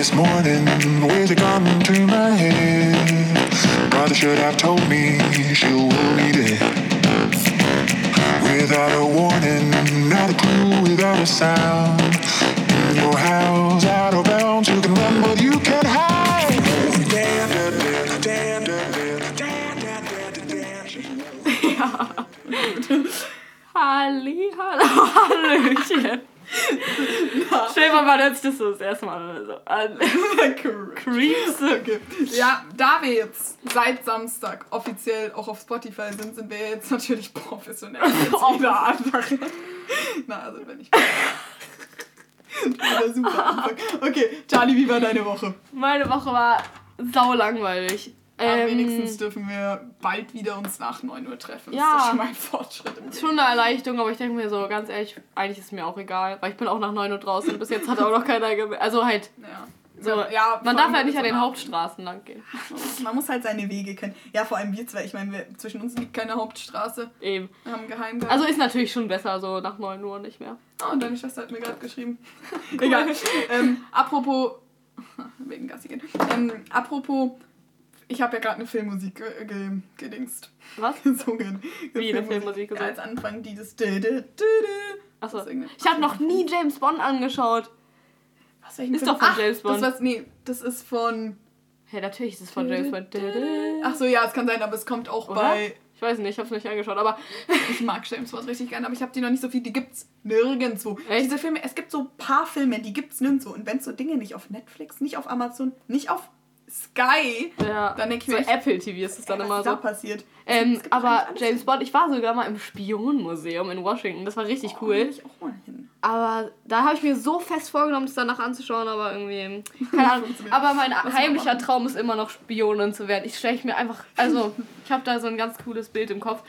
this morning, where's it gone to my head? Brother should have told me she'll be dead. Without a warning, not a clue, without a sound. In your house, out of bounds, you can run, but you can't hide. Damn, damn, damn, damn, Stell dir mal, hört sich das so das erste Mal so an. Creeps. Okay. Ja, da wir jetzt seit Samstag offiziell auch auf Spotify sind, sind wir jetzt natürlich professionell. Jetzt wieder einfach. Na, also wenn ich. Wieder super Anfang. Okay, Charlie, wie war deine Woche? Meine Woche war sau langweilig. Ähm, wenigstens dürfen wir bald wieder uns nach 9 Uhr treffen. Ja. Das ist schon mal ein Fortschritt. Im Schon eine Erleichterung, aber ich denke mir so, ganz ehrlich, eigentlich ist mir auch egal, weil ich bin auch nach 9 Uhr draußen und bis jetzt hat auch noch keiner gemerkt. Also halt, Ja. so, Ja, man darf halt nicht an den Hauptstraßen lang gehen. Man muss halt seine Wege kennen. Ja, vor allem wir zwei. Ich meine, zwischen uns liegt keine Hauptstraße. Eben. Wir haben geheim Also ist natürlich schon besser, so nach 9 Uhr nicht mehr. Oh, und deine Schwester hat mir gerade geschrieben. Egal. Ähm, apropos. Wegen Gassi gehen. Ähm, apropos. Ich habe ja gerade eine Filmmusik ge ge gedingst. Was? Gesungen. Wie eine Filmmusik Ja, gesungen? als Anfang dieses. Achso. Ich habe noch nie James Bond angeschaut. Was, welchen Ist Film? doch von Ach, James Bond. Das, was, nee, das ist von. Hey, natürlich ist es von James Bond. Ach so, ja, es kann sein, aber es kommt auch Oder? bei. Ich weiß nicht, ich hab's nicht angeschaut, aber Ich mag James Bond richtig gerne, aber ich habe die noch nicht so viel. Die gibt's nirgendwo. Echt? Diese Filme, es gibt so ein paar Filme, die gibt's nirgendwo. Und wenn so Dinge nicht auf Netflix, nicht auf Amazon, nicht auf Sky, ja, Dann denk ich so mir Apple TV ist es dann was immer da so. passiert? Ähm, aber James. Bond, ich war sogar mal im Spionenmuseum in Washington. Das war richtig Oh, will cool. ich auch mal hin. Aber da habe ich mir so fest vorgenommen, das danach anzuschauen, aber irgendwie. Keine Ahnung. Aber mein Was heimlicher? Traum ist immer noch Spionin zu werden. Ich stelle mir einfach. Also, ich habe da so ein ganz cooles Bild im Kopf.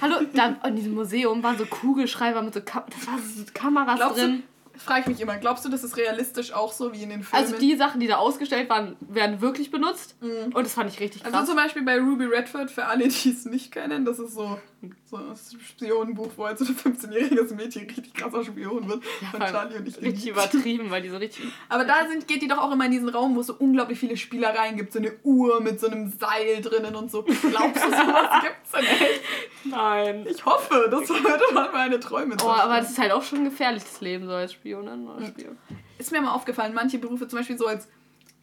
Hallo, da in diesem Museum waren so Kugelschreiber mit so, Kam das war so Kameras Glaubst drin. Frage ich mich immer, glaubst du, das ist realistisch auch so wie in den Filmen? Also die Sachen, die da ausgestellt waren, werden wirklich benutzt. Und das fand ich richtig krass. Also zum Beispiel bei Ruby Redford, für alle, die es nicht kennen, das ist so, so ein Spionenbuch, wo halt so ein 15-jähriges Mädchen richtig krasser Spion wird. Ja, von Charlie und ich. richtig übertrieben, weil die so richtig. Aber da sind, geht die doch auch immer in diesen Raum, wo es so unglaublich viele Spielereien gibt. So eine Uhr mit so einem Seil drinnen und so. Glaubst du, sowas gibt's denn echt? Nein. Ich hoffe, das würde mal meine Träume Oh, aber das ist halt auch schon ein gefährliches Leben, so als Spionin oder Spion. Ist mir mal aufgefallen, manche Berufe, zum Beispiel so als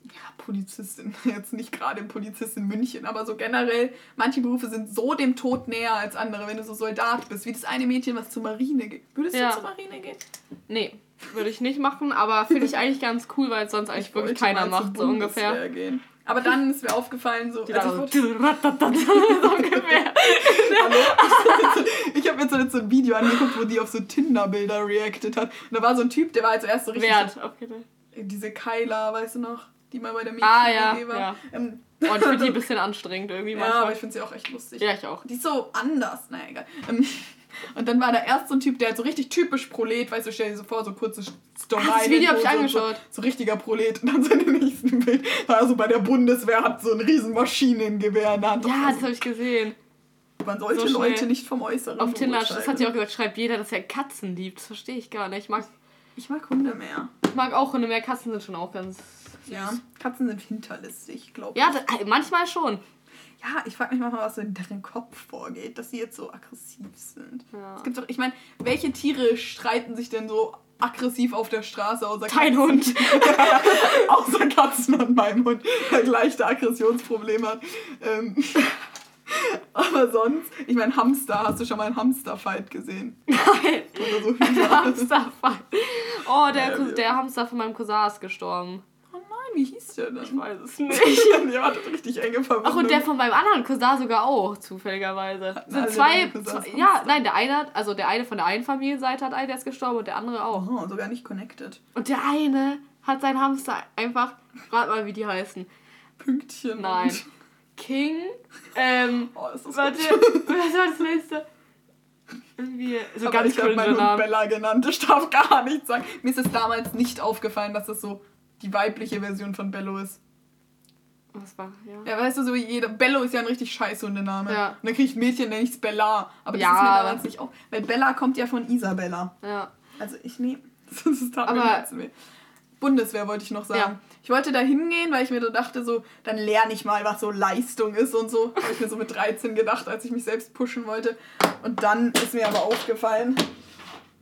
ja, Polizistin, jetzt nicht gerade Polizist in München, aber so generell, manche Berufe sind so dem Tod näher als andere, wenn du so Soldat bist, wie das eine Mädchen, was zur Marine geht. Würdest Ja. du zur Marine gehen? Nee, würde ich nicht machen, aber finde ich eigentlich ganz cool, weil es sonst eigentlich wirklich wollte keiner macht, so ungefähr. Gehen. Aber dann ist mir aufgefallen, so. Die also ich so, ungefähr. ich habe mir jetzt so ein Video angeguckt, wo die auf so Tinder-Bilder reacted hat. Und da war so ein Typ, der war zuerst so richtig. Wert. Okay. Diese Kyla, weißt du noch? Die mal bei der Mädchen Ah, ja, war. ja. Ähm, Und ich finde die ein bisschen anstrengend irgendwie ja, manchmal. aber ich finde sie auch echt lustig. Ja, ich auch. Die ist so anders. Naja, egal. Ähm, Und dann war da erst so ein Typ, der halt so richtig typisch Prolet, weißt du, stell dir so vor, so kurze Ah, das Video hab ich angeschaut. So, so richtiger Prolet. Und dann so in dem nächsten Bild war er so bei der Bundeswehr, hat so ein riesen Maschinengewehr in der Hand. Ja, das habe ich gesehen. Man sollte so. Leute nicht vom Äußeren Auf Tinder, das hat sie auch gesagt, schreibt jeder, dass er Katzen liebt. Das verstehe ich gar nicht. Ich mag, Ich mag Hunde mehr. ich mag auch Hunde mehr. Katzen sind schon auch ganz. Ja, Katzen sind hinterlistig, glaube ich. Ja, das, manchmal schon. Ja, ich frage mich manchmal, was so in deren Kopf vorgeht, dass sie jetzt so aggressiv sind. Ja. Es gibt doch, ich meine, welche Tiere streiten sich denn so aggressiv auf der Straße außer Dein Hund. außer Katzen und meinem Hund, der leichte Aggressionsprobleme hat. Ähm, aber sonst, ich meine, Hamster, hast du schon mal einen Hamster-Fight gesehen? Nein. Oder so Der Hühner. Hamster. Oh, der, Ja, der Hamster von meinem Cousin ist gestorben. Nein, wie hieß der denn? Ich weiß es nicht. Ihr hattet richtig enge Verbindung. Ach, und der von meinem anderen Cousin sogar auch, zufälligerweise. Hatten Sind alle zwei, zwei ja, nein, der eine, hat- also der eine von der einen Familienseite hat einen, der ist gestorben und der andere auch. Oh, sogar nicht connected. Und der eine hat seinen Hamster einfach, rat mal, wie die heißen. Pünktchen. Nein. King, ähm, oh, ist das warte, was war das nächste? Irgendwie, so Aber ganz ich habe meinen Hund. Bella genannt. Ich darf gar nichts sagen. Mir ist es damals nicht aufgefallen, dass das so die weibliche Version von Bello ist. Was war, ja. Ja, weißt du, so jeder. Bello ist ja ein richtig scheiß Hundename. Ja. Und dann kriegt ein Mädchen, nenne ich es Bella. Aber das Ja. ist mir damals nicht auf. Weil Bella kommt ja von Isabella. Ja. Also ich nehme. Das ist tat mir im Herzen weh. Bundeswehr wollte ich noch sagen. Ja. Ich wollte da hingehen, weil ich mir so dachte, so, dann lerne ich mal, was so Leistung ist und so. Habe ich mir so mit 13 gedacht, als ich mich selbst pushen wollte. Und dann ist mir aber aufgefallen,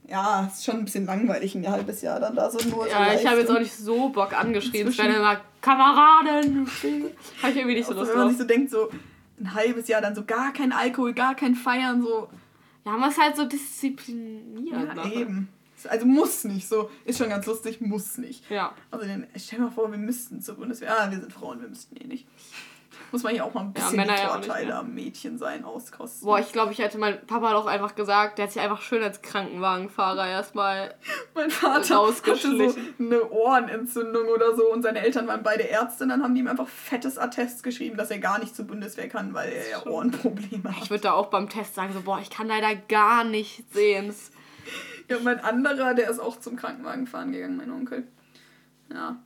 ja, ist schon ein bisschen langweilig, ein halbes Jahr dann da so nur so Ja, ich habe jetzt auch nicht so Bock angeschrien. Es Inzwischen- werden immer Kameraden. Habe ich irgendwie nicht so Also, Lust wenn man drauf. sich so denkt, so ein halbes Jahr dann so gar kein Alkohol, gar kein Feiern, so, Ja, man ist halt so diszipliniert. ja, ne? eben. Also muss nicht so. Ist schon ganz lustig, muss nicht. Ja. Also dann, stell dir mal vor, wir müssten zur Bundeswehr. Ah, wir sind Frauen, wir müssten eh nicht. Muss man hier auch mal ein Ja, bisschen Männer die ja auch nicht, Vorteile ja. am Mädchen sein auskosten. Boah, ich glaube, ich hätte mein Papa doch einfach gesagt, der hat sich einfach schön als Krankenwagenfahrer erstmal. mein Vater hatte so eine Ohrenentzündung oder so und seine Eltern waren beide Ärzte und dann haben die ihm einfach fettes Attest geschrieben, dass er gar nicht zur Bundeswehr kann, weil er ja Ohrenprobleme Ich hat. würde da auch beim Test sagen, so, boah, ich kann leider gar nicht sehen. Ja, mein anderer, der ist auch zum Krankenwagen fahren gegangen, mein Onkel. Ja.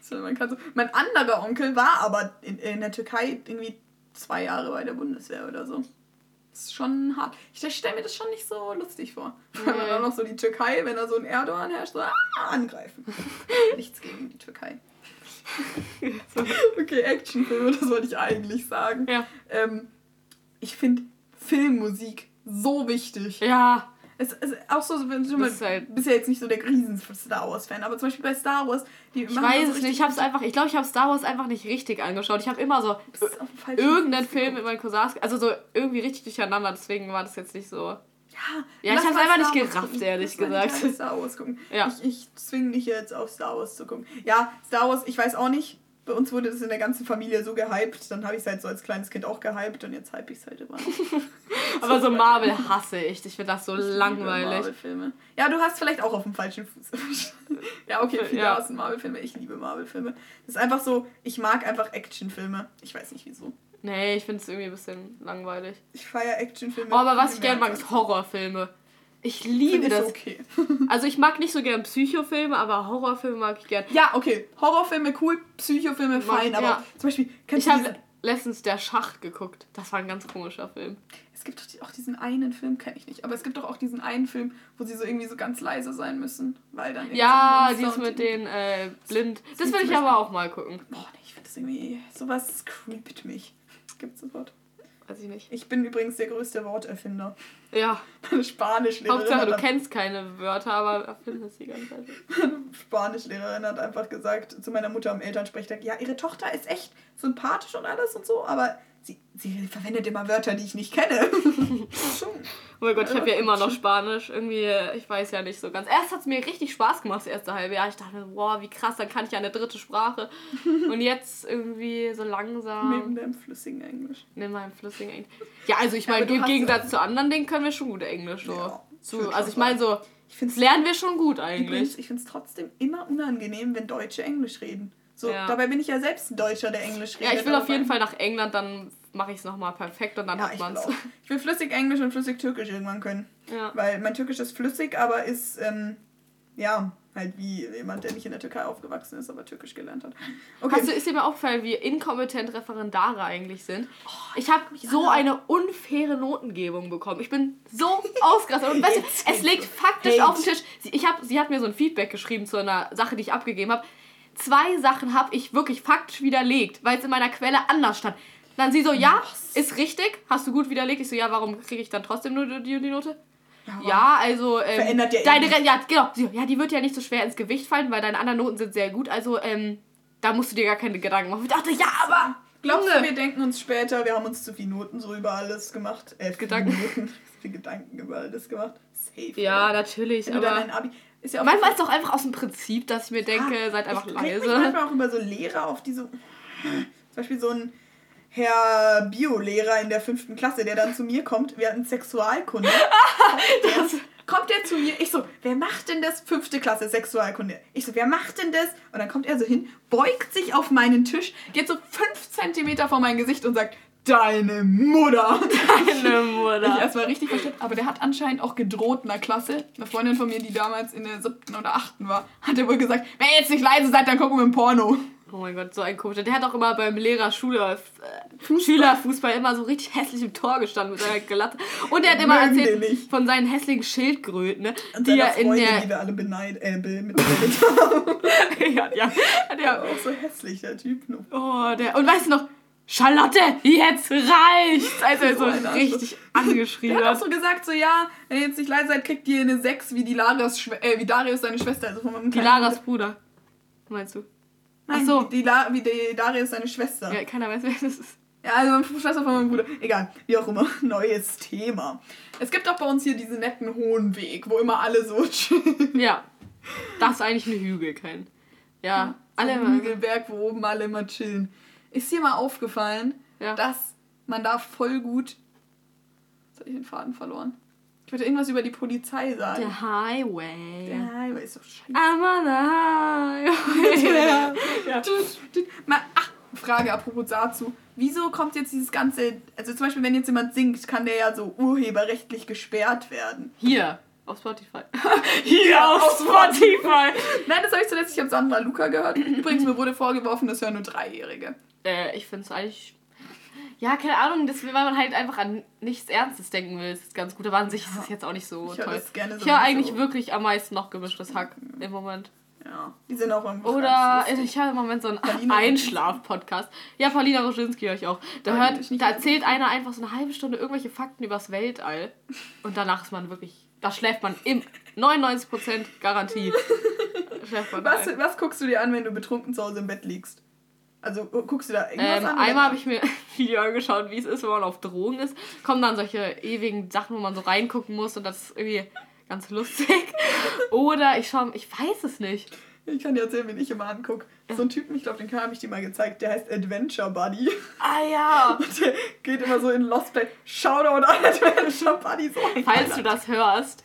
So, man kann so. Mein anderer Onkel war aber in, in der Türkei irgendwie zwei Jahre bei der Bundeswehr oder so. Das ist schon hart. Ich stelle mir das schon nicht so lustig vor. Wenn man Nee. auch noch so die Türkei, wenn da so ein Erdogan herrscht, so ah, angreifen. Nichts gegen die Türkei. okay, Actionfilme, das wollte ich eigentlich sagen. Ja. Ähm, ich finde Filmmusik so wichtig. Ja. Es ist auch so, wenn du mal, ist halt- bist ja jetzt nicht so der riesen Star Wars Fan, aber zum Beispiel bei Star Wars, die Ich weiß es nicht. Ich habe es einfach, ich glaube, ich habe Star Wars einfach nicht richtig angeschaut. Ich habe immer so irgendeinen Film mit meinen Cousins, also so irgendwie richtig durcheinander. Deswegen war das jetzt nicht so. Ja, Ja, ich hab's einfach nicht gerafft, ehrlich gesagt. Star Wars gucken. Ja. Ich, ich zwinge dich jetzt auf Star Wars zu gucken. Ja, Star Wars, ich weiß auch nicht. Bei uns wurde das in der ganzen Familie so gehypt. Dann habe ich es halt so als kleines Kind auch gehypt und jetzt hype ich es halt immer. Aber so Marvel hasse ich. Ich finde das so Ich liebe langweilig. Marvel-Filme. Ja, du hast vielleicht auch auf dem falschen Fuß. ja, okay, viele Ja. hassen Marvel-Filme. Ich liebe Marvel-Filme. Das ist einfach so, ich mag einfach Actionfilme. Ich weiß nicht wieso. Nee, ich finde es irgendwie ein bisschen langweilig. Ich feiere Actionfilme. Oh, aber was ich gerne mag, ist Horrorfilme. Ich liebe das. okay. Also ich mag nicht so gern Psychofilme, aber Horrorfilme mag ich gern. Ja, okay. Horrorfilme cool, Psychofilme fein, aber ja. zum Beispiel, kennst Ich du habe diese, letztens Der Schacht geguckt. Das war ein ganz komischer Film. Es gibt doch auch diesen einen Film, kenne ich nicht, aber es gibt doch auch diesen einen Film, wo sie so irgendwie so ganz leise sein müssen, weil dann Ja, so ein die ist Monster mit den äh, blind. Das zum will ich aber auch mal gucken. Boah, nee, ich finde das irgendwie, sowas creept mich. Gibt's das Wort? Weiß ich nicht. Ich bin übrigens der größte Worterfinder. Ja, Meine Spanischlehrerin, Hauptsache du kennst keine Wörter, aber erfindest die ganze Zeit. meine Spanischlehrerin hat einfach gesagt zu meiner Mutter am Elternsprechtag, ja, ihre Tochter ist echt sympathisch und alles und so, aber sie, sie verwendet immer Wörter, die ich nicht kenne. Oh mein Gott, ich habe ja immer noch Spanisch. Irgendwie, ich weiß ja nicht so ganz. Erst hat es mir richtig Spaß gemacht, das erste halbe Jahr. Ich dachte, wow, wie krass, dann kann ich ja eine dritte Sprache. Und jetzt irgendwie so langsam. Neben dem flüssigen Englisch. Nimm mal flüssigen Englisch. Ja, also ich meine, im Gegensatz zu anderen Dingen können wir schon gut Englisch. So. Ja, so, also ich meine so, Ich finde das lernen wir schon gut eigentlich. Übrigens, ich finde es trotzdem immer unangenehm, wenn Deutsche Englisch reden. So, Ja. dabei bin ich ja selbst ein Deutscher, der Englisch redet. Ja, ich will auf jeden Fall nach England, dann mache ich es nochmal perfekt und dann Ja, hat man es. ich will flüssig Englisch und flüssig Türkisch irgendwann können. Ja. Weil mein Türkisch ist flüssig, aber ist, ähm, ja, halt wie jemand, der nicht in der Türkei aufgewachsen ist, aber Türkisch gelernt hat. Okay. Hast du, ist dir mal aufgefallen, wie inkompetent Referendare eigentlich sind? Oh, Ich habe so eine unfaire Notengebung bekommen. Ich bin so ausgerastet. Und weißt du, es liegt faktisch Hate. auf dem Tisch. Sie, ich hab, sie hat mir so ein Feedback geschrieben zu einer Sache, die ich abgegeben habe. Zwei Sachen habe ich wirklich faktisch widerlegt, weil es in meiner Quelle anders stand. Dann sie so, ja, ist richtig, hast du gut widerlegt. Ich so, ja, warum kriege ich dann trotzdem nur die, die Note? aber Ja, also ähm, Verändert ja eh deine nichts. Re ja genau, so, ja, die wird ja nicht so schwer ins Gewicht fallen, weil deine anderen Noten sind sehr gut. Also ähm, da musst du dir gar keine Gedanken machen. Ich dachte, ja, aber Glaubst du, wir denken uns später, wir haben uns zu viele Noten so über alles gemacht? Äh, Gedanken. Noten, viele Gedanken über alles gemacht. Safe. Ja, oder? natürlich, Wenn du dann aber ein Abi. Ist ja auch manchmal ist es doch einfach aus dem Prinzip, dass ich mir denke, Ja, seid einfach ich leise. manchmal auch über so Lehrer auf die so. Zum Beispiel so ein Herr Biolehrer in der fünften Klasse, der dann zu mir kommt. Wir hatten Sexualkunde. kommt, der, kommt der zu mir. Ich so, wer macht denn das? Fünfte Klasse Sexualkunde. Ich so, wer macht denn das? Und dann kommt er so hin, beugt sich auf meinen Tisch, geht so fünf Zentimeter vor mein Gesicht und sagt, deine Mutter. Meine Ich Mutter. erstmal richtig verstanden. Aber der hat anscheinend auch gedroht in der Klasse. Eine Freundin von mir, die damals in der siebten oder achten war, hat er wohl gesagt, wenn ihr jetzt nicht leise seid, dann gucken wir ein Porno. Oh mein Gott, so ein komischer. Der hat auch immer beim Lehrer Schule, äh, Schülerfußball immer so richtig hässlich im Tor gestanden mit seiner Glatte. Und er hat immer Mögen erzählt von seinen hässlichen Schildkröten, ne? Und die er in Freundin, der. die wir alle beneid, äh, be- mitbeleidigt haben. ja, ja, hat er, auch so hässlich, der Typ. nur. oh, der. Und weißt du noch, Charlotte, jetzt reicht's! Als er So Arschloch. richtig angeschrien Der hat auch so gesagt, so ja, wenn ihr jetzt nicht leise seid, kriegt ihr eine 6 wie die Schwe äh, wie Darius seine Schwester. Also von meinem Die Laras Bruder. Meinst du? Nein, Ach so. die, die La wie die Darius seine Schwester. Ja, keiner weiß, wer das ist. Ja, also meine Schwester von meinem Bruder. Egal, wie auch immer. Neues Thema. Es gibt auch bei uns hier diesen netten hohen Weg, wo immer alle so chillen. Ja. Das ist eigentlich ein Hügel, kein. Ja, alle so immer. ein Hügelberg, wo oben alle immer chillen. Ist dir mal aufgefallen, Ja. dass man da voll gut. Jetzt habe ich den Faden verloren. Ich wollte irgendwas über die Polizei sagen. Der Highway. Der Highway ist so scheiße. I'm on the highway. ja. Mal, ach, Frage apropos dazu. Wieso kommt jetzt dieses ganze. Also zum Beispiel, wenn jetzt jemand singt, kann der ja so urheberrechtlich gesperrt werden. Hier, auf Spotify. Hier auf Spotify. Nein, das habe ich zuletzt, ich habe Sandra Luca gehört. Übrigens, mir wurde vorgeworfen, das hören nur Dreijährige. Äh, ich finde es eigentlich. Ja, keine Ahnung, das, weil man halt einfach an nichts Ernstes denken will. Das ist ganz gut. Aber an sich ist es jetzt auch nicht so Ich toll. das gerne ich höre eigentlich wirklich am meisten noch gemischtes Hack im Moment. Ja, die sind auch im Oder ich höre im Moment so einen Einschlaf-Podcast. Ja, Paulina Roschinski höre ich auch. Da, Ah, hört, nicht da erzählt einer einfach so eine halbe Stunde irgendwelche Fakten übers Weltall. Und danach ist man wirklich. Da schläft man im 99% Garantie. Was, ein. was guckst du dir an, wenn du betrunken zu Hause im Bett liegst? Also guckst du da irgendwas Ähm, an? einmal habe ich mir ein Video angeschaut, wie es ist, wenn man auf Drogen ist. Kommen dann solche ewigen Sachen, wo man so reingucken muss und das ist irgendwie ganz lustig. Oder ich schaue, ich weiß es nicht. Ich kann dir erzählen, wen ich immer angucke. So ein Typen, ich glaube, den habe ich dir mal gezeigt, der heißt Adventure Buddy. Ah ja. Und der geht immer so in Lost Place. Shoutout an Adventure Buddy. So Falls du das hörst,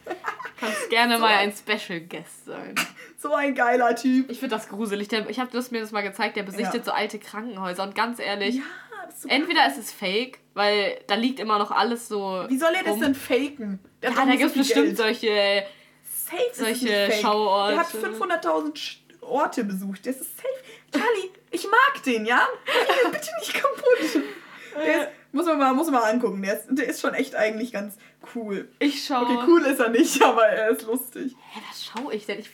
kannst gerne So mal ein Special Guest sein. So ein geiler Typ. Ich finde das gruselig. Der, ich habe das mir das mal gezeigt, der besichtet Ja. so alte Krankenhäuser und ganz ehrlich, Ja, ist entweder ist es fake, weil da liegt immer noch alles so. Wie soll er das denn faken? Der Ja, da gibt es bestimmt Geld. solche. Safe solche. Schauorte. Der hat 500.000 Sch- Orte besucht. Das ist safe. Charlie, ich mag den, ja? Bitte nicht kaputt. Der ist, muss, man mal, muss man mal angucken. Der ist, der ist schon echt eigentlich ganz cool. Ich schaue. Okay, cool ist er nicht, aber er ist lustig. Hä, was schaue ich denn? Ich,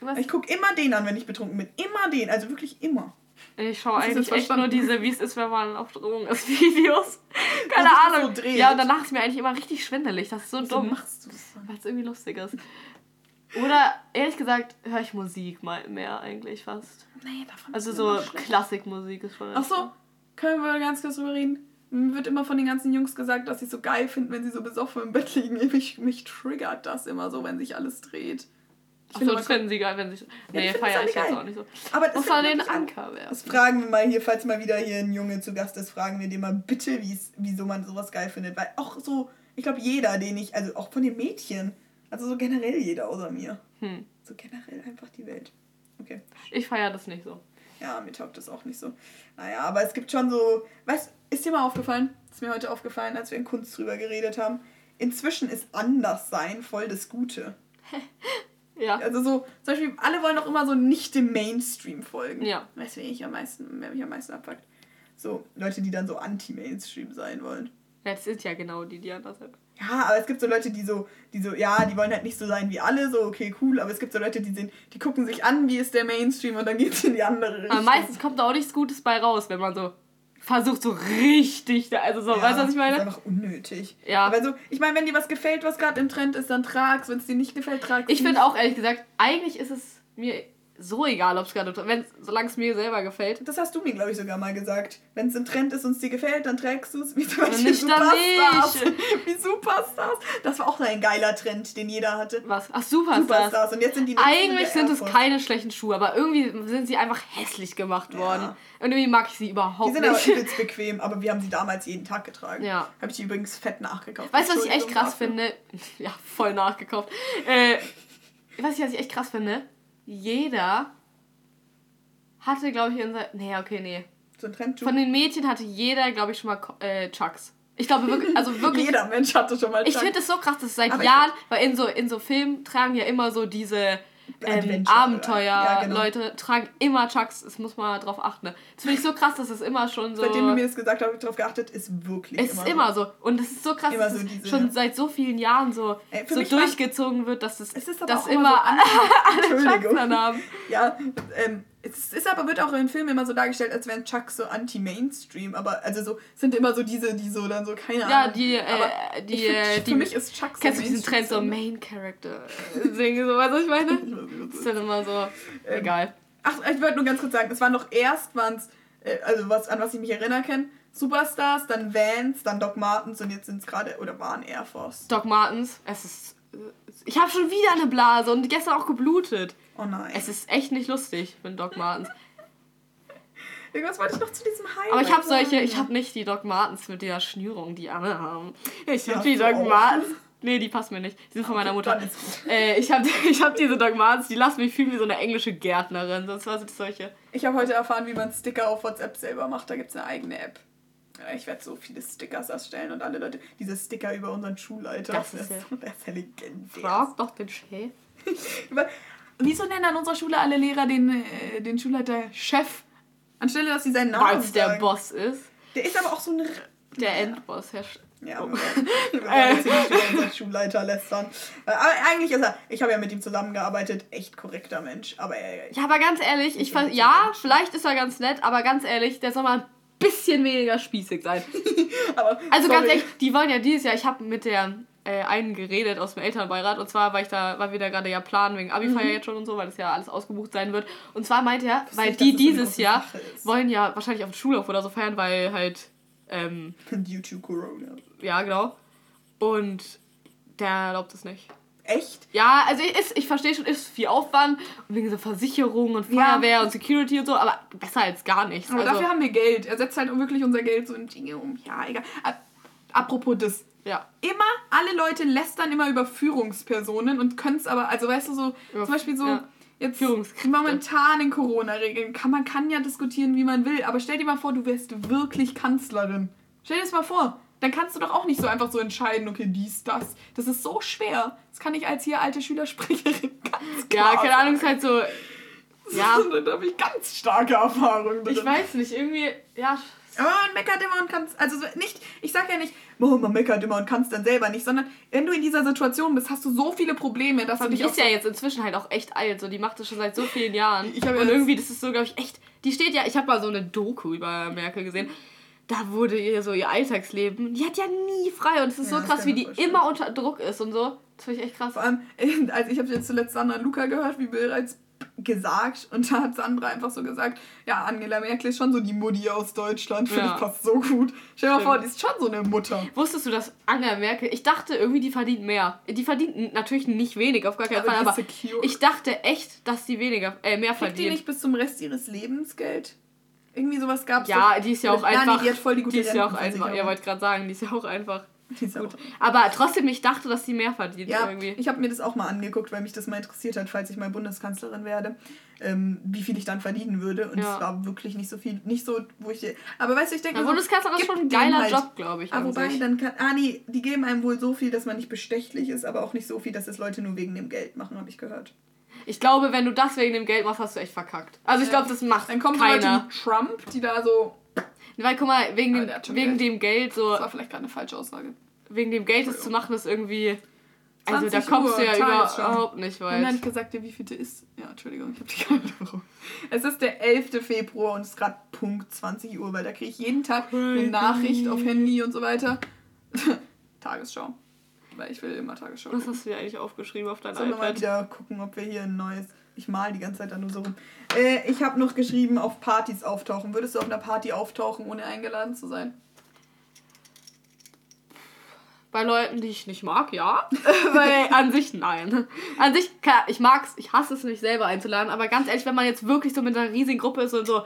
was, Ich gucke immer den an, wenn ich betrunken bin. Immer den, also wirklich immer. ich schaue eigentlich echt nur diese, wie es ist, wenn man auf Drogen ist, Videos. Keine sich das Ahnung. so dreht. ja, und danach ist mir eigentlich immer richtig schwindelig. Das ist so Wieso dumm. machst du das dann? Weil es irgendwie lustig ist. Oder ehrlich gesagt, höre ich Musik mal mehr eigentlich fast. Nee, davon Also ist so. Klassikmusik ist schon. Ach so, können wir ganz kurz drüber reden? Mir wird immer von den ganzen Jungs gesagt, dass sie es so geil finden, wenn sie so besoffen im Bett liegen. Mich, mich triggert das immer so, wenn sich alles dreht. Ich so, das finden sie geil, wenn sie. Nee, feiere alle ich jetzt auch nicht so. Aber das Muss man den an. Anker werfen. Das fragen wir mal hier, falls mal wieder hier ein Junge zu Gast ist, fragen wir den mal bitte, wie's, wieso man sowas geil findet. Weil auch so, ich glaube, jeder, den ich, also auch von den Mädchen, also so generell jeder außer mir. Hm. So generell einfach die Welt. Okay. Ich feiere das nicht so. Ja, mir taugt das auch nicht so. Naja, aber es gibt schon so, weißt ist dir mal aufgefallen? Ist mir heute aufgefallen, als wir in Kunst drüber geredet haben. Inzwischen ist Anderssein voll das Gute. Ja. Also so, zum Beispiel, alle wollen doch immer so nicht dem Mainstream folgen. Ja. Weißt du, wen ich am meisten, wer mich am meisten abfuckt? So, Leute, die dann so anti-Mainstream sein wollen. ja. Das sind ja genau die, die anders sind. Ja, aber es gibt so Leute, die so, die so, ja, die wollen halt nicht so sein wie alle, so, okay, cool, aber es gibt so Leute, die sind, die gucken sich an, wie ist der Mainstream und dann geht es in die andere Richtung. Aber meistens kommt da auch nichts Gutes bei raus, wenn man so versucht, so richtig. da- Also so, Ja, weißt du, was ich Das ist meine? einfach unnötig. Ja. Aber so, ich meine, wenn dir was gefällt, was gerade im Trend ist, dann trag's. Wenn es dir nicht gefällt, trag's. Ich finde auch ehrlich gesagt, eigentlich ist es mir so egal, ob es gerade, wenn solange es mir selber gefällt. Das hast du mir, glaube ich, sogar mal gesagt. Wenn es im Trend ist und es dir gefällt, dann trägst du es. Wie zum Beispiel nicht Superstars. nicht. Wie Superstars. Das war auch so ein geiler Trend, den jeder hatte. Was? Ach, Superstars. Superstars. Und jetzt sind die Eigentlich sind es keine schlechten Schuhe, aber irgendwie sind sie einfach hässlich gemacht worden. Und irgendwie mag ich sie Die überhaupt sind aber nicht. übelst bequem, aber wir haben sie damals jeden Tag getragen. Ja. Habe ich die übrigens fett nachgekauft. Weißt du, was ich echt krass finde? Ja, voll nachgekauft. Äh, weißt du, was ich echt krass finde? Jeder hatte, glaube ich, in seinem. Nee, okay, nee. So ein Trend. Von den Mädchen hatte jeder, glaube ich, schon mal äh, Chucks. Ich glaube wirklich, also wirklich. Jeder Mensch hatte schon mal Ich Chuck. finde es so krass, dass seit Aber ich Jahren, weil in so, in so Filmen tragen ja immer so diese ähm, Abenteuer, ja, genau. Leute tragen immer Chucks. Das muss man drauf achten. Ne? Das finde ich so krass, dass es immer schon so. Seitdem du mir das gesagt hast, habe ich darauf geachtet, ist wirklich es ist immer so. Und es ist so krass, Immer dass so es schon seit so vielen Jahren so, Ey, so war- durchgezogen wird, dass es, Es dass immer immer so alle Chucks haben. Ja, ähm, es ist aber, wird auch in Filmen immer so dargestellt, als wären Chucks so anti-Mainstream, aber also so sind immer so diese, die so dann so, keine Ja, Ahnung. die, aber äh, die, ich find, äh, für die, mich ist Chuck so Kennst du diesen Trend, so. Main Character singen, so, weißt du, was ich meine? Das ist dann immer so, Ähm, egal. Ach, ich wollte nur ganz kurz sagen, es waren doch erst, waren's, äh, also was, an was ich mich erinnern kann, Superstars, dann Vans, dann Doc Martens und jetzt sind es gerade, oder waren Air Force. Doc Martens, es ist. äh, Ich habe schon wieder eine Blase und gestern auch geblutet. Oh nein. Es ist echt nicht lustig mit Doc Martens. Irgendwas wollte ich noch zu diesem Highlight Aber ich habe solche, ich habe nicht die Doc Martens mit der Schnürung, die alle haben. Ich Ja, habe die Doc. Martens. Nee, die passen mir nicht. Die sind von meiner Mutter. Äh, ich habe ich hab diese Doc Martens, die lassen mich fühlen wie so eine englische Gärtnerin. Sonst war es solche. Ich habe heute erfahren, wie man Sticker auf WhatsApp selber macht. Da gibt es eine eigene App. Ja, Ich werde so viele Stickers erstellen und alle Leute, diese Sticker über unseren Schulleiter. Das ist der der ist ja legendär. Frag doch den Chef. Wieso nennen an unserer Schule alle Lehrer den, äh, den Schulleiter Chef? Anstelle, dass sie seinen Namen Weil es der. Boss ist. Der ist aber auch so ein... Der Endboss, Herr. Sch Ja, Oh. wir wollen jetzt Schulleiter lästern. Äh, Aber eigentlich ist er, ich habe ja mit ihm zusammengearbeitet, echt korrekter Mensch. Aber er, Ja, aber ganz ehrlich, ich bin ja, Mensch. vielleicht ist er ganz nett, aber ganz ehrlich, der soll mal ein bisschen weniger spießig sein. aber Also sorry. ganz ehrlich, die wollen ja dieses Jahr, ich habe mit der äh, einen geredet aus dem Elternbeirat und zwar, weil ich da, weil wir da gerade ja planen wegen Abifeier jetzt schon und so, weil das ja alles ausgebucht sein wird. Und zwar meinte er, wusste weil die das dieses Jahr wollen ja wahrscheinlich auf dem Schulhof oder so feiern, weil halt, ähm, Due to Corona. ja genau. Und der erlaubt es nicht. Echt? Ja, also ich, ist, ich verstehe schon, ist viel Aufwand und wegen so Versicherung und Ja. Feuerwehr und Security und so, aber besser als gar nichts. Aber also, dafür haben wir Geld. Er setzt halt wirklich unser Geld so in Dinge um. Ja, egal. Ap- Apropos das. ja. Immer, alle Leute lästern immer über Führungspersonen und können es aber, also weißt du, so, Über- zum Beispiel so, ja. jetzt momentan in Corona-Regeln, kann, man kann ja diskutieren, wie man will, aber stell dir mal vor, du wärst wirklich Kanzlerin. Stell dir das mal vor. Dann kannst du doch auch nicht so einfach so entscheiden, okay, dies, das. Das ist so schwer. Das kann ich als hier alte Schülersprecherin ganz Ja, klar keine Ahnung, ist halt so. Ja, da habe ich ganz starke Erfahrungen drin. ich weiß nicht, irgendwie, ja. Aber man meckert immer und kann also so nicht, ich sag ja nicht, oh, man meckert immer und kann es dann selber nicht, sondern wenn du in dieser Situation bist, hast du so viele Probleme, dass du Die dich auch ist ja jetzt inzwischen halt auch echt alt, so die macht das schon seit so vielen Jahren. Ich ja und irgendwie, das ist so, glaube ich, echt. Die steht ja, ich habe mal so eine Doku über Merkel gesehen. Da wurde ihr so ihr Alltagsleben. Die hat ja nie frei und es ist Ja, so krass, wie die vorstellen. immer unter Druck ist und so. Das finde ich echt krass. vor allem, also ich habe jetzt zuletzt Sandra Luca gehört, wie bereits gesagt, und da hat Sandra einfach so gesagt, ja, Angela Merkel ist schon so die Mutti aus Deutschland, finde Ja. ich passt so gut. Stell dir mal vor, die ist schon so eine Mutter. Wusstest du, dass Angela Merkel, ich dachte irgendwie, die verdient mehr. Die verdient natürlich nicht wenig, auf gar keinen Aber Fall, die aber secure. ich dachte echt, dass die weniger, äh, mehr Kriegt die verdient. nicht bis zum Rest ihres Lebens Geld? Irgendwie sowas gab es Ja, die ist ja auch Nein, einfach. die hat voll die gute Die ist ja auch einfach. Ihr wollt gerade sagen, die ist ja auch einfach. Gut. Aber trotzdem, ich dachte, dass die mehr verdient Ja, irgendwie. ich habe mir das auch mal angeguckt, weil mich das mal interessiert hat, falls ich mal Bundeskanzlerin werde, ähm, wie viel ich dann verdienen würde. Und es Ja. war wirklich nicht so viel, nicht so, wo ich. Aber weißt du, ich denke, Ja, mir so, Bundeskanzler ist schon ein geiler halt. Job, glaube ich. Ah, an wobei, sich. dann kann. Ah, nee, die geben einem wohl so viel, dass man nicht bestechlich ist, aber auch nicht so viel, dass es Leute nur wegen dem Geld machen, habe ich gehört. Ich glaube, wenn du das wegen dem Geld machst, hast du echt verkackt. Also ich Ja. glaube, das macht Dann kommen so keiner. Leute wie Trump, die da so. Weil guck mal, wegen, dem, wegen Geld. dem Geld so, Das war vielleicht gerade eine falsche Aussage. wegen dem Geld das zu machen, ist irgendwie. Also da 20 kommst du Uhr, ja Tagesschau. überhaupt nicht weit. ich gesagt, ja, wie viel ist. Ja, Entschuldigung, ich habe die keine Ahnung. Es ist der 11. Februar und es ist gerade Punkt 20 Uhr, weil da kriege ich jeden Tag eine. Nachricht auf Handy und so weiter. Tagesschau. Weil ich will immer Tagesschau. Was hast du dir eigentlich aufgeschrieben auf dein Sollen wir mal iPad? wieder gucken, ob wir hier ein neues. Ich mal die ganze Zeit da nur so rum. Äh, ich habe noch geschrieben, auf Partys auftauchen. Würdest du auf einer Party auftauchen, ohne eingeladen zu sein? Bei Leuten, die ich nicht mag, ja. Weil an sich nein. An sich, klar, ich mag's, ich hasse es, mich selber einzuladen, aber ganz ehrlich, wenn man jetzt wirklich so mit einer riesigen Gruppe ist und so,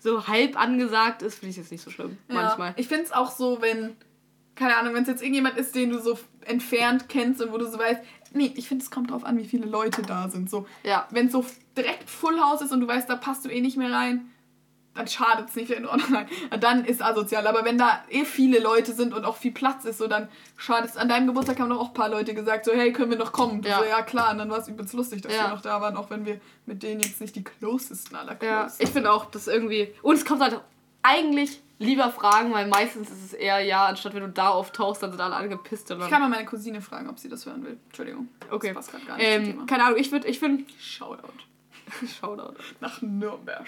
so halb angesagt ist, finde ich es jetzt nicht so schlimm. Manchmal. Ja, ich finde es auch so, wenn, keine Ahnung, wenn es jetzt irgendjemand ist, den du so entfernt kennst und wo du so weißt, nee, ich finde, es kommt drauf an, wie viele Leute da sind. So, Ja. wenn es so direkt Full House ist und du weißt, da passt du eh nicht mehr rein, dann schadet es nicht, wenn du online. Dann ist asozial. Aber wenn da eh viele Leute sind und auch viel Platz ist, so dann schadet es. An deinem Geburtstag haben doch auch ein paar Leute gesagt, so hey, können wir noch kommen? Ja. So, ja klar. Und dann war es übelst lustig, dass Ja. wir noch da waren, auch wenn wir mit denen jetzt nicht die closesten aller Ja, close ich finde auch, dass irgendwie. Und es kommt halt eigentlich lieber fragen, weil meistens ist es eher ja, anstatt wenn du da auftauchst, dann sind alle angepisst. Und Ich kann mal meine Cousine fragen, ob sie das hören will. Entschuldigung. Okay. Das passt gar nicht ähm, Thema. keine Ahnung, ich würde, ich finde. Shoutout. Shoutout. Nach Nürnberg.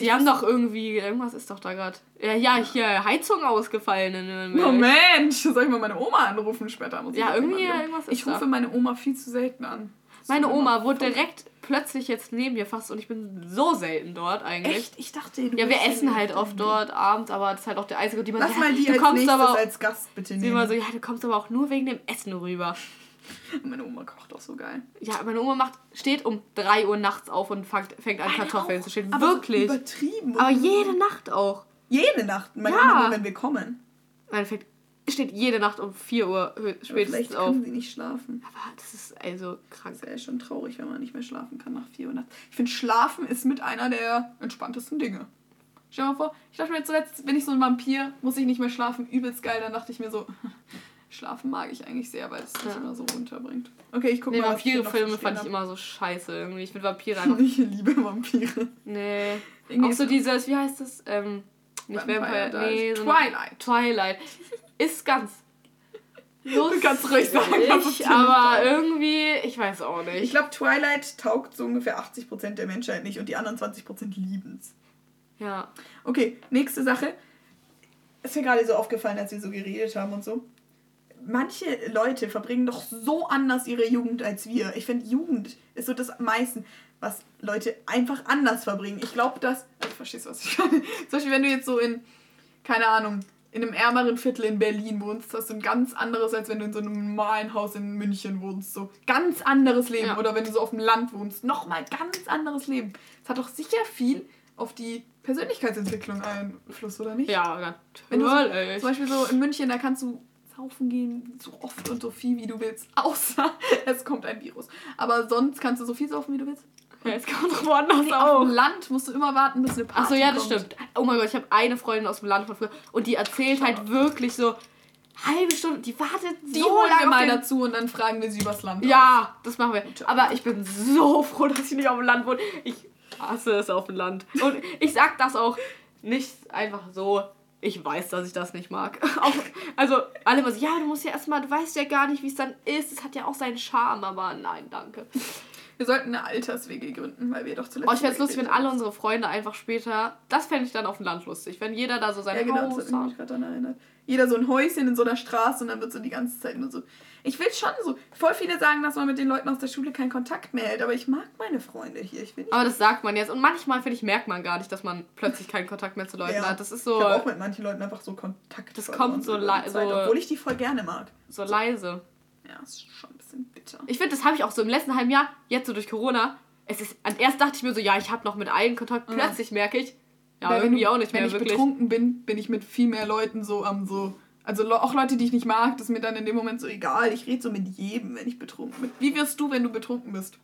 Die haben doch irgendwie, irgendwas ist doch da gerade. Ja, ja, hier Heizung ausgefallen in Nürnberg. Moment, soll ich mal meine Oma anrufen später? Muss ich Ja, irgendwie irgendwas ist Ich rufe da. meine Oma viel zu selten an. Das Meine Oma voll- direkt plötzlich jetzt neben mir fast und ich bin so selten dort eigentlich. Echt? Ich dachte, Ja, wir essen halt oft dort abends, aber das ist halt auch der einzige, die man Lass so, mal die du als kommst aber auch, als Gast bitte nehmen. immer so, ja, du kommst aber auch nur wegen dem Essen rüber. Meine Oma kocht auch so geil. Ja, meine Oma macht, steht um 3 Uhr nachts auf und fängt, fängt an, Kartoffeln zu stehen. aber Wirklich. So übertrieben. aber jede Nacht auch. Jede Nacht. Meine Ja. Oma wenn wir kommen. Meine fängt, steht jede Nacht um 4 Uhr hö- Aber Vielleicht spätestens auf. können sie nicht schlafen. Aber das ist also krank. Das wäre ja schon traurig, wenn man nicht mehr schlafen kann nach 4 Uhr nachts. Ich finde, Schlafen ist mit einer der entspanntesten Dinge. Stell dir mal vor, ich dachte mir zuletzt, bin ich so ein Vampir, muss ich nicht mehr schlafen, übelst geil. Dann dachte ich mir so, Schlafen mag ich eigentlich sehr, weil es mich Ja. immer so runterbringt. Okay, ich gucke Nee, mal. Vampire-Filme fand ich immer so scheiße irgendwie. Ich finde Vampire einfach. Ich liebe Vampire. Nee. Irgendwie Auch so ist- dieses, wie heißt das? Ähm, nicht Vampire Vampire, nee, so Twilight. Ist ganz lustig. Du kannst ruhig sagen, es dir aber irgendwie, ich weiß auch nicht. Ich glaube, Twilight taugt so ungefähr 80% der Menschheit nicht und die anderen 20% lieben's. ja. Okay, nächste Sache. Ist mir gerade so aufgefallen, als wir so geredet haben und so. Manche Leute verbringen doch so anders ihre Jugend als wir. Ich finde, Jugend ist so das am meisten, was Leute einfach anders verbringen. Ich glaube, dass. Also, verstehst du, was ich meine? Zum Beispiel, wenn du jetzt so in, keine Ahnung, in einem ärmeren Viertel in Berlin wohnst, hast du ein ganz anderes, als wenn du in so einem normalen Haus in München wohnst. So ganz anderes Leben. Ja. Oder wenn du so auf dem Land wohnst, nochmal ganz anderes Leben. Es hat doch sicher viel auf die Persönlichkeitsentwicklung Einfluss, oder nicht? Ja, Wenn du so, natürlich. zum Beispiel so in München, da kannst du saufen gehen, so oft und so viel, wie du willst. Außer es kommt ein Virus. Aber sonst kannst du so viel saufen, wie du willst. Ja, jetzt kann man doch woanders Auf auch. dem Land musst du immer warten, bis eine Party Achso, ja, das kommt. stimmt. Oh mein Gott, ich habe eine Freundin aus dem Land von früher und die erzählt halt wirklich so halbe Stunde, die wartet Die so holen wir lange mal auf den dazu und dann fragen wir sie übers Land. Ja, das machen wir. Aber ich bin so froh, dass ich nicht auf dem Land wohne. Ich hasse es auf dem Land. Und ich sag das auch nicht einfach so. Ich weiß, dass ich das nicht mag. Auch, also, alle so, ja, du musst ja erstmal, du weißt ja gar nicht, wie es dann ist. Es hat ja auch seinen Charme, aber nein, danke. Wir sollten eine Alters-WG gründen, weil wir doch zuletzt. Oh, ich fände es lustig, wenn alle unsere Freunde einfach später. Das fände ich dann auf dem Land lustig. Wenn jeder da so sein Ja, genau, das Haus hat mich gerade daran erinnert. Jeder so ein Häuschen in so einer Straße und dann wird so die ganze Zeit nur so. Ich will schon so. Voll viele sagen, dass man mit den Leuten aus der Schule keinen Kontakt mehr hält, aber ich mag meine Freunde hier. Ich will nicht. Aber das sagt man jetzt. Und manchmal, finde ich, merkt man gar nicht, dass man plötzlich keinen Kontakt mehr zu Leuten Ja. hat. Das ist so, Ich habe auch mit manchen Leuten einfach so Kontakt. Das kommt so über die lei- Zeit, so- Obwohl ich die voll gerne mag. so leise. Ja, ist schon bitter. Ich finde, das habe ich auch so im letzten halben Jahr, jetzt so durch Corona. Es ist, an erst dachte ich mir so, ja, ich habe noch mit allen Kontakt. Plötzlich merke ich, ja, Weil wenn irgendwie du- auch nicht wenn mehr ich wirklich. betrunken bin, bin ich mit viel mehr Leuten so am so. Also auch Leute, die ich nicht mag, das ist mir dann in dem Moment so egal. Ich rede so mit jedem, wenn ich betrunken bin. Wie wirst du, wenn du betrunken bist?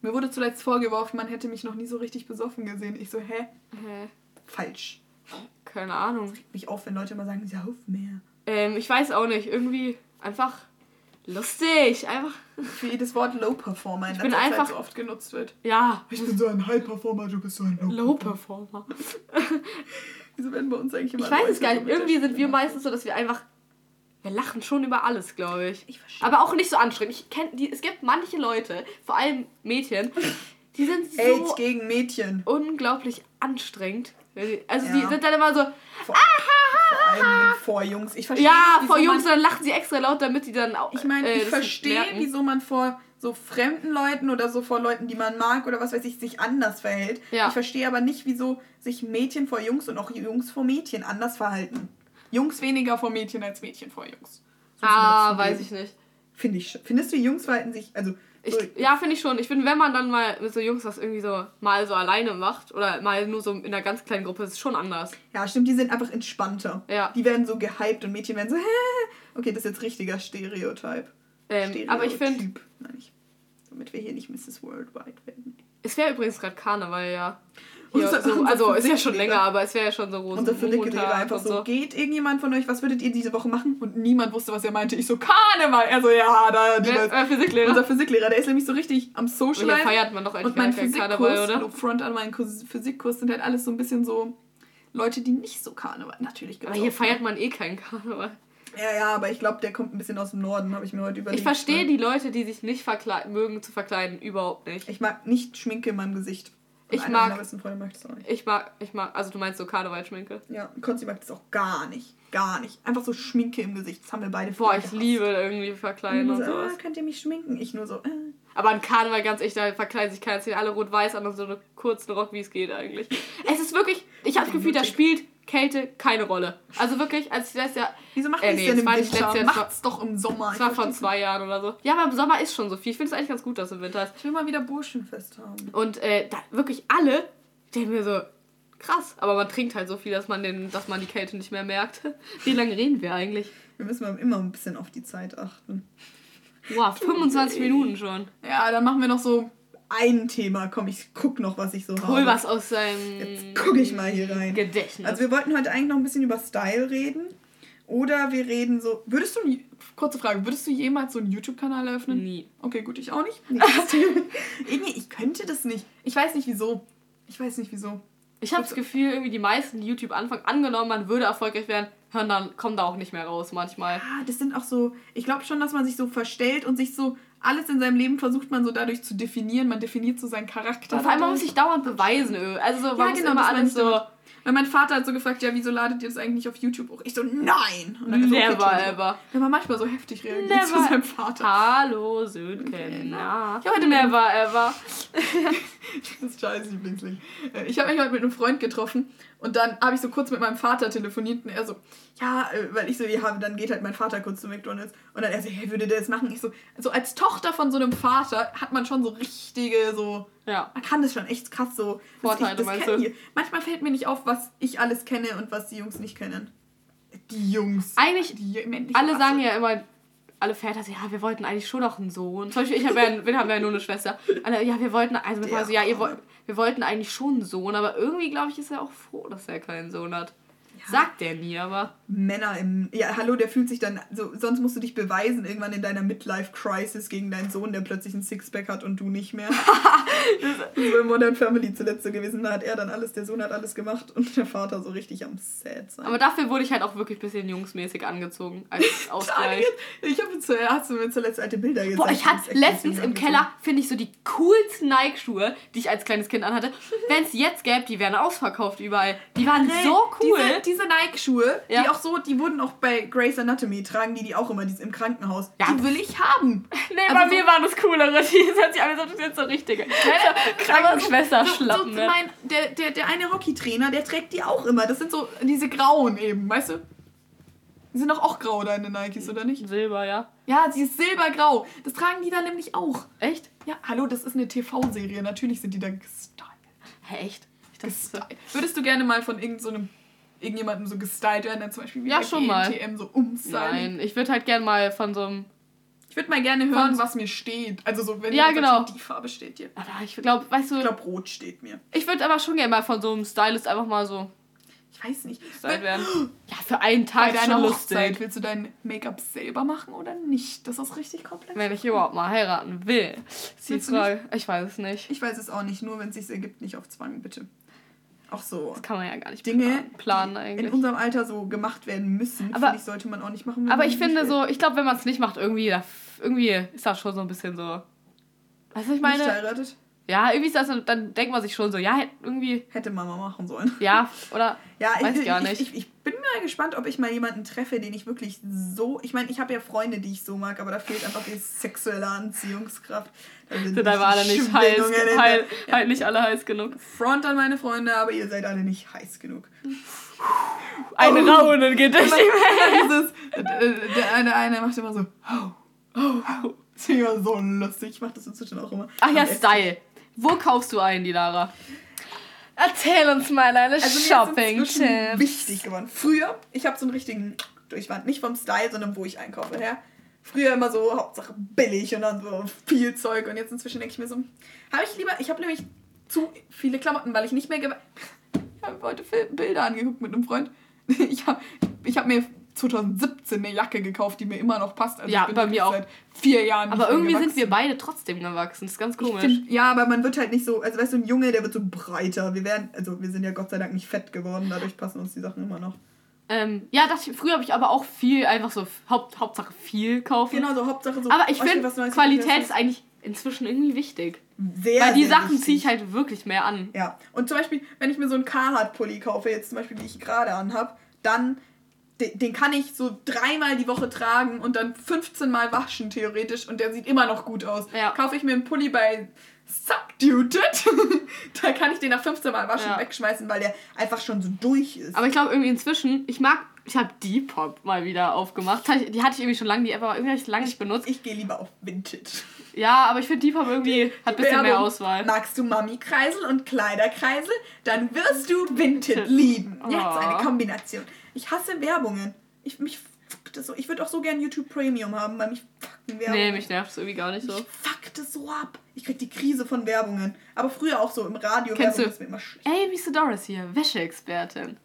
Mir wurde zuletzt vorgeworfen, man hätte mich noch nie so richtig besoffen gesehen. Ich so, hä? Hä? Falsch. Keine Ahnung. Mich auf, wenn Leute immer sagen, sie auf mehr. Ähm, ich weiß auch nicht. Irgendwie einfach lustig. Einfach, Für jedes Wort Low Performer in bin letzter einfach- Zeit so oft genutzt wird. ja, Ich bin so ein High Performer, du bist so ein Low, Low Performer. Wieso werden bei uns eigentlich immer Ich weiß es gar nicht. Irgendwie sind wir meistens so, dass wir einfach. Wir lachen schon über alles, glaube ich. Ich verstehe. Aber auch nicht so anstrengend. Ich kenn, die, es gibt manche Leute, vor allem Mädchen, die sind so Hate gegen Mädchen. unglaublich anstrengend. Die- Also die Ja. sind dann immer so, Vor, vor allem vor Jungs. Ich verstehe ja, nicht, vor Jungs, dann lachen sie extra laut, damit die dann auch. Ich meine, äh, ich verstehe, wieso man vor so fremden Leuten oder so vor Leuten, die man mag oder was weiß ich, sich anders verhält. Ja. Ich verstehe aber nicht, wieso sich Mädchen vor Jungs und auch Jungs vor Mädchen anders verhalten. Jungs weniger vor Mädchen als Mädchen vor Jungs. So Ah, weiß ich nicht. Finde ich. Findest du, Jungs verhalten sich, also Ich, ja, finde ich schon. Ich finde, wenn man dann mal mit so Jungs was irgendwie so mal so alleine macht oder mal nur so in einer ganz kleinen Gruppe, ist es schon anders. ja, stimmt, die sind einfach entspannter. Ja. Die werden so gehypt und Mädchen werden so, okay, das ist jetzt richtiger Stereotyp. Ähm, aber ich finde, Stereotyp, ich. Damit wir hier nicht Mrs. Worldwide werden. es wäre übrigens gerade Karneval, ja. Ja, Unser- so, unser also ist ja schon länger, aber es wäre ja schon so groß. Unser Physiklehrer einfach so, geht irgendjemand von euch, was würdet ihr diese Woche machen? Und niemand wusste, was er meinte. Ich so, Karneval. Er so, ja, da, Wer- wer Physiklehrer? Unser Physiklehrer, der ist nämlich so richtig am Social. Hier feiert man doch eigentlich Und mein Physikkurs, Karneval, oder? front an meinen Kurs- Physikkurs sind halt alles so ein bisschen so Leute, die nicht so Karneval, natürlich Aber hier auch- feiert man eh keinen Karneval. Ja, ja, aber ich glaube, der kommt ein bisschen aus dem Norden, habe ich mir heute überlegt. Ich verstehe weil die Leute, die sich nicht mögen zu verkleiden, überhaupt nicht. Ich mag nicht Schminke in meinem Gesicht. Und Ich mag- meiner besten Freunde mag das auch nicht. Ich mag, ich mag, also du meinst so Karnevalschminke. Ja, Konzi mag das auch gar nicht. Gar nicht. Einfach so Schminke im Gesicht. Das haben wir beide Boah, ich gehasst. liebe irgendwie verkleiden Und und so, ah, sowas. könnt ihr mich schminken? Ich nur so, äh. Aber an Karneval, ganz echt, da verkleiden sich keiner, alle rot-weiß an und so einen kurzen Rock, wie es geht eigentlich. Es ist wirklich, ich habe das Gefühl, da spielt Kälte keine Rolle. Also wirklich, als ich das ja, Wieso macht Äh, nee, denn das im Winter? letztes Jahr, Macht's doch im Sommer. das war vor zwei Jahren oder so. Ja, aber im Sommer ist schon so viel. Ich finde es eigentlich ganz gut, dass im Winter ist. Ich will mal wieder Burschenfest haben. Und äh, da wirklich alle, denken mir so, krass. Aber man trinkt halt so viel, dass man, den, dass man die Kälte nicht mehr merkt. Wie lange reden wir eigentlich? Wir müssen immer ein bisschen auf die Zeit achten. Wow, 25 Minuten schon. Ja, dann machen wir noch so ein Thema. Komm, ich guck noch, was ich so Hol habe. was aus seinem Jetzt gucke ich mal hier rein. Gedächtnis. Also wir wollten heute eigentlich noch ein bisschen über Style reden. Oder wir reden so. Würdest du. Kurze Frage, würdest du jemals so einen YouTube-Kanal eröffnen? Nie. Okay, gut, ich auch nicht. Thema. Irgendwie, ich könnte das nicht. Ich weiß nicht wieso. Ich weiß nicht wieso. Ich habe das Gefühl, irgendwie die meisten die YouTube anfangen, angenommen, man würde erfolgreich werden, hören dann, kommen da auch nicht mehr raus manchmal. Ah, das sind auch so. Ich glaube schon, dass man sich so verstellt und sich so. Alles in seinem Leben versucht man so dadurch zu definieren. Man definiert so seinen Charakter. Und vor allem, man muss sich dauernd beweisen. Also so, man Ja, muss genau, immer das meine alles so. Weil mein Vater hat so gefragt, ja, wieso ladet ihr das eigentlich nicht auf YouTube hoch? Ich so, nein! Und dann so, Never Entschuldigung. ever. Wenn man manchmal so heftig reagiert Never. zu seinem Vater. Hallo, Södken. Ja. Ich habe heute Never ever. Das ist scheiß Lieblingsling. Äh, Ich habe mich heute mit einem Freund getroffen und dann habe ich so kurz mit meinem Vater telefoniert und er so, ja, äh, weil ich so, ja, dann geht halt mein Vater kurz zu McDonalds und dann er so, hey, würde der das machen? Ich so, also als Tochter von so einem Vater hat man schon so richtige, so, Ja. man kann das schon echt krass so. Vorteile, ich, meinst du? Manchmal fällt mir nicht auf, was ich alles kenne und was die Jungs nicht kennen. Die Jungs. Eigentlich, Die alle Rasse. sagen ja immer, alle Väter so, ja, wir wollten eigentlich schon noch einen Sohn. Zum Beispiel, ich habe ja, wir haben ja nur eine Schwester. Alle, ja, wir wollten, also mit Der so, ja, ihr wir wollten eigentlich schon einen Sohn, aber irgendwie, glaube ich, ist er auch froh, dass er keinen Sohn hat. Sagt der nie, aber. Männer im. Ja, hallo, der fühlt sich dann. So, sonst musst du dich beweisen, irgendwann in deiner Midlife-Crisis gegen deinen Sohn, der plötzlich ein Sixpack hat und du nicht mehr. ist bei Modern Family zuletzt so gewesen. Da hat er dann alles, der Sohn hat alles gemacht und der Vater so richtig am Sad sein. Aber dafür wurde ich halt auch wirklich ein bisschen jungsmäßig angezogen als Ausgleich. ich habe zuerst mir zuletzt alte Bilder gezeigt. Boah, ich hatte letztens im Keller, finde ich, so die coolsten Nike-Schuhe, die ich als kleines Kind anhatte. Wenn es jetzt gäbe, die wären ausverkauft überall. Die waren so cool. Diese, diese Nike-Schuhe, Ja. die auch so, die wurden auch bei Grey's Anatomy, tragen die die auch immer die im Krankenhaus. Ja. Die will ich haben. Nee, Also bei so- mir waren das coolere. Die sind sich alle so, das sind so richtige. Krankenschwester-Schlappen. So, so ne? mein, der, der, der eine Hockeytrainer, der trägt die auch immer. Das sind so diese grauen eben, weißt du? Die sind doch auch grau, deine Nikes, oder nicht? Silber, ja. Ja, sie ist silbergrau. Das tragen die dann nämlich auch. Echt? Ja, hallo, das ist eine TV-Serie. Natürlich sind die da gestylt. Hä, echt? Gestylt. Würdest du gerne mal von irgend so einem, irgendjemandem so gestylt werden, dann zum Beispiel wie Ja, bei schon mal. GNTM so umstylen? Nein, ich würde halt gern mal von so einem. Ich würde mal gerne hören, was mir steht. Also so, wenn Ja, genau. sagt, die Farbe steht dir. Aber ich glaube, weißt du, Ich glaube, rot steht mir. ich würde aber schon gerne mal von so einem Stylist einfach mal so Ich weiß nicht. gestylt werden. Ja, für einen Bei Tag ist deiner Hochzeit lustig. willst du dein Make-up selber machen oder nicht? Das ist richtig komplex. Wenn ich überhaupt mal heiraten will. Ist die Frage. Ich weiß es nicht. Ich weiß es auch nicht, nur wenn es sich ergibt, nicht auf Zwang, bitte. Auch so Das kann man ja gar nicht Dinge, planen, eigentlich. in unserem Alter so gemacht werden müssen, Aber- ich, sollte man auch nicht machen. Aber ich nicht finde so, ich glaube, wenn man es nicht macht, irgendwie, irgendwie ist das schon so ein bisschen so. Weißt du, was ich Nicht meine? heiratet, Ja, irgendwie ist das dann denkt man sich schon so, ja, irgendwie, hätte Mama machen sollen. ja, oder. Ja, Weiß ich, gar ich, nicht. Ich, ich bin mal gespannt, ob ich mal jemanden treffe, den ich wirklich so. Ich meine, ich habe ja Freunde, die ich so mag, aber da fehlt einfach die sexuelle Anziehungskraft. Da sind Sind einfach alle nicht heiß, halt, der- halt nicht alle heiß genug. Front an meine Freunde, aber ihr seid alle nicht heiß genug. Ein Oh. Raunen geht durch die äh, der eine, eine macht immer so, oh, oh, oh. Das ich immer so lustig. Ich mache das inzwischen auch immer. Ach ja. Style. Wo kaufst du ein, die Lara? Erzähl uns mal deine Also mir ist inzwischen Shopping-Tipps. wichtig geworden. Früher, ich habe so einen richtigen Durchwand, nicht vom Style, sondern wo ich einkaufe her. Früher immer so Hauptsache billig und dann so viel Zeug und jetzt inzwischen denke ich mir so, habe ich lieber, ich habe nämlich zu viele Klamotten, weil ich nicht mehr... Ich habe heute Bilder angeguckt mit einem Freund. Ich habe ich hab mir 2017 eine Jacke gekauft, die mir immer noch passt. Also Ja, ich bin bei mir auch. Seit vier Jahren Aber irgendwie sind wir beide trotzdem gewachsen. Das ist ganz Ich komisch. find, ja, aber man wird halt nicht so, also weißt du, ein Junge, der wird so breiter. Wir werden, also wir sind ja Gott sei Dank nicht fett geworden, dadurch passen uns die Sachen immer noch. ähm, ja, das, früher habe ich aber auch viel, einfach so Haupt, Hauptsache viel kaufen. Genau, so Hauptsache so. Aber ich finde, Qualität ist eigentlich inzwischen irgendwie wichtig. sehr, Weil die sehr Sachen ziehe ich halt wirklich mehr an. Ja, und zum Beispiel, wenn ich mir so einen Carhartt-Pulli kaufe, jetzt zum Beispiel, die ich gerade anhab, dann, den, den kann ich so dreimal die Woche tragen und dann 15 Mal waschen, theoretisch, und der sieht immer noch gut aus. Ja. Kaufe ich mir einen Pulli bei Subduted, da kann ich den nach 15 Mal waschen Ja. wegschmeißen, weil der einfach schon so durch ist. Aber ich glaube irgendwie inzwischen, ich mag, ich habe Depop mal wieder aufgemacht. Die hatte ich irgendwie schon lange, die App, aber irgendwie habe ich lange nicht benutzt. ich gehe lieber auf Vintage. Ja, aber ich finde Depop irgendwie hat ein bisschen mehr Werbung. Auswahl. Magst du Mami-Kreisel und Kleiderkreisel? Dann wirst du Vinted lieben. Jetzt eine Kombination. Ich hasse Werbungen. Ich, mich fuckt das so. Ich würde auch so gern YouTube Premium haben, weil mich fucken Werbungen. Nee, mich nervt es irgendwie gar nicht so. Mich fuckt das so ab. Ich krieg die Krise von Werbungen. Aber früher auch so im Radio. Kennst Werbung du- ist mir immer schlecht. Ey, wie ist Doris hier? Wäscheexpertin.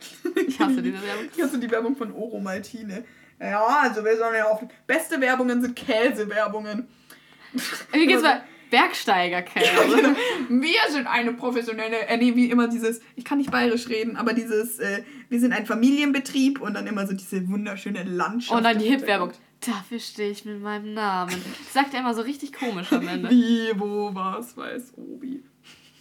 Ich hasse diese Werbung. Kennst du die Werbung von Oro Maltine? Ja, also wir sollen ja auf. Beste Werbungen sind Käsewerbungen. Wie geht's bei Bergsteigerkäse? Genau. Wir sind eine professionelle, äh, nee, wie immer dieses, ich kann nicht bayerisch reden, aber dieses, äh, wir sind ein Familienbetrieb und dann immer so diese wunderschöne Landschaft. Und dann die Hip-Werbung. Dafür stehe ich mit meinem Namen. Das sagt er immer so richtig komisch am Ende. Wie, wo, was, weiß, Obi.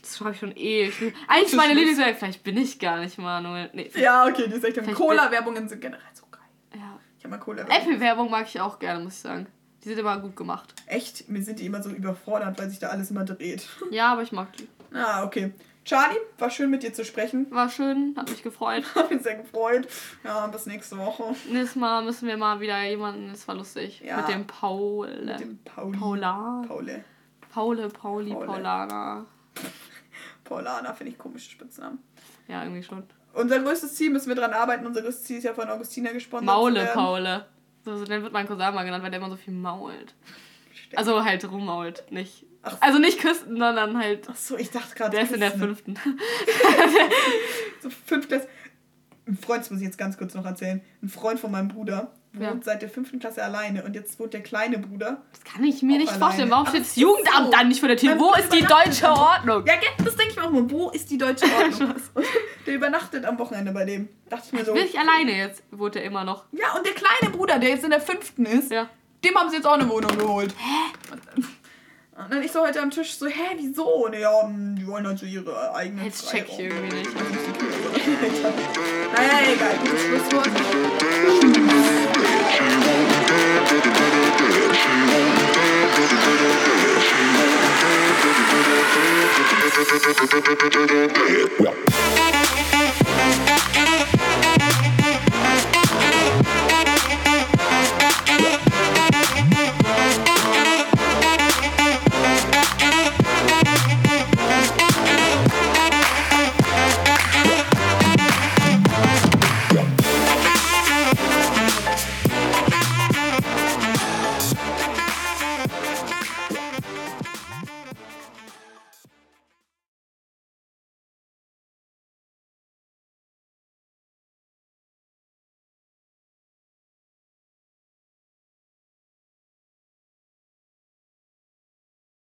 Das schreibe ich schon ewig. Eigentlich meine Lieblingswerbung. Vielleicht bin ich gar nicht Manuel. Nee. Ja, okay, die ist echt Cola-Werbungen sind generell so geil. Ja. Ich habe mal Cola-Werbung. Apple-Werbung mag ich auch gerne, muss ich sagen. Die sind immer gut gemacht. Echt, mir sind die immer so überfordert, weil sich da alles immer dreht. Ja, aber ich mag die. Ah, okay. Charlie, war schön mit dir zu sprechen. War schön, hat mich gefreut. Hab mich sehr gefreut. Ja, bis nächste Woche. Nächstes Mal müssen wir mal wieder jemanden, das war lustig. Ja. Mit dem Paul. Mit dem Pauli. Paula. Paule. Paule, Pauli, Paule. Paulana. Paulana finde ich komische Spitznamen. Ja, irgendwie schon. Unser größtes Ziel müssen wir dran arbeiten. Unser größtes Ziel ist ja von Augustina gesponsert. Maule. Paule. So, so dann wird mein Cousin mal genannt, weil der immer so viel mault. Also halt rummault, nicht. Ach. Also nicht küssen, sondern halt. Achso, ich dachte gerade. Der ist in der fünften. So Fünftklässler. Ein Freund, das muss ich jetzt ganz kurz noch erzählen. Ein Freund von meinem Bruder wohnt Ja. seit der fünften Klasse alleine und jetzt wohnt der kleine Bruder. Das kann ich mir nicht alleine. vorstellen. Warum Ach steht das so. Jugendamt dann nicht vor der Tür? Mein Wo ist die deutsche Ordnung? Ja, das denke ich mir auch mal. Wo ist die deutsche Ordnung? Und der übernachtet am Wochenende bei dem. Dachte ich mir so. Will ich alleine jetzt? Wohnt er immer noch? Ja, und der kleine Bruder, der jetzt in der fünften ist, Ja. dem haben sie jetzt auch eine Wohnung geholt. Hä? Und dann ich so heute am Tisch so, hä, wieso? Und ja, die wollen halt so ihre eigenen Jetzt check ich irgendwie nicht. Naja, egal, gutes Schlusswort. Well.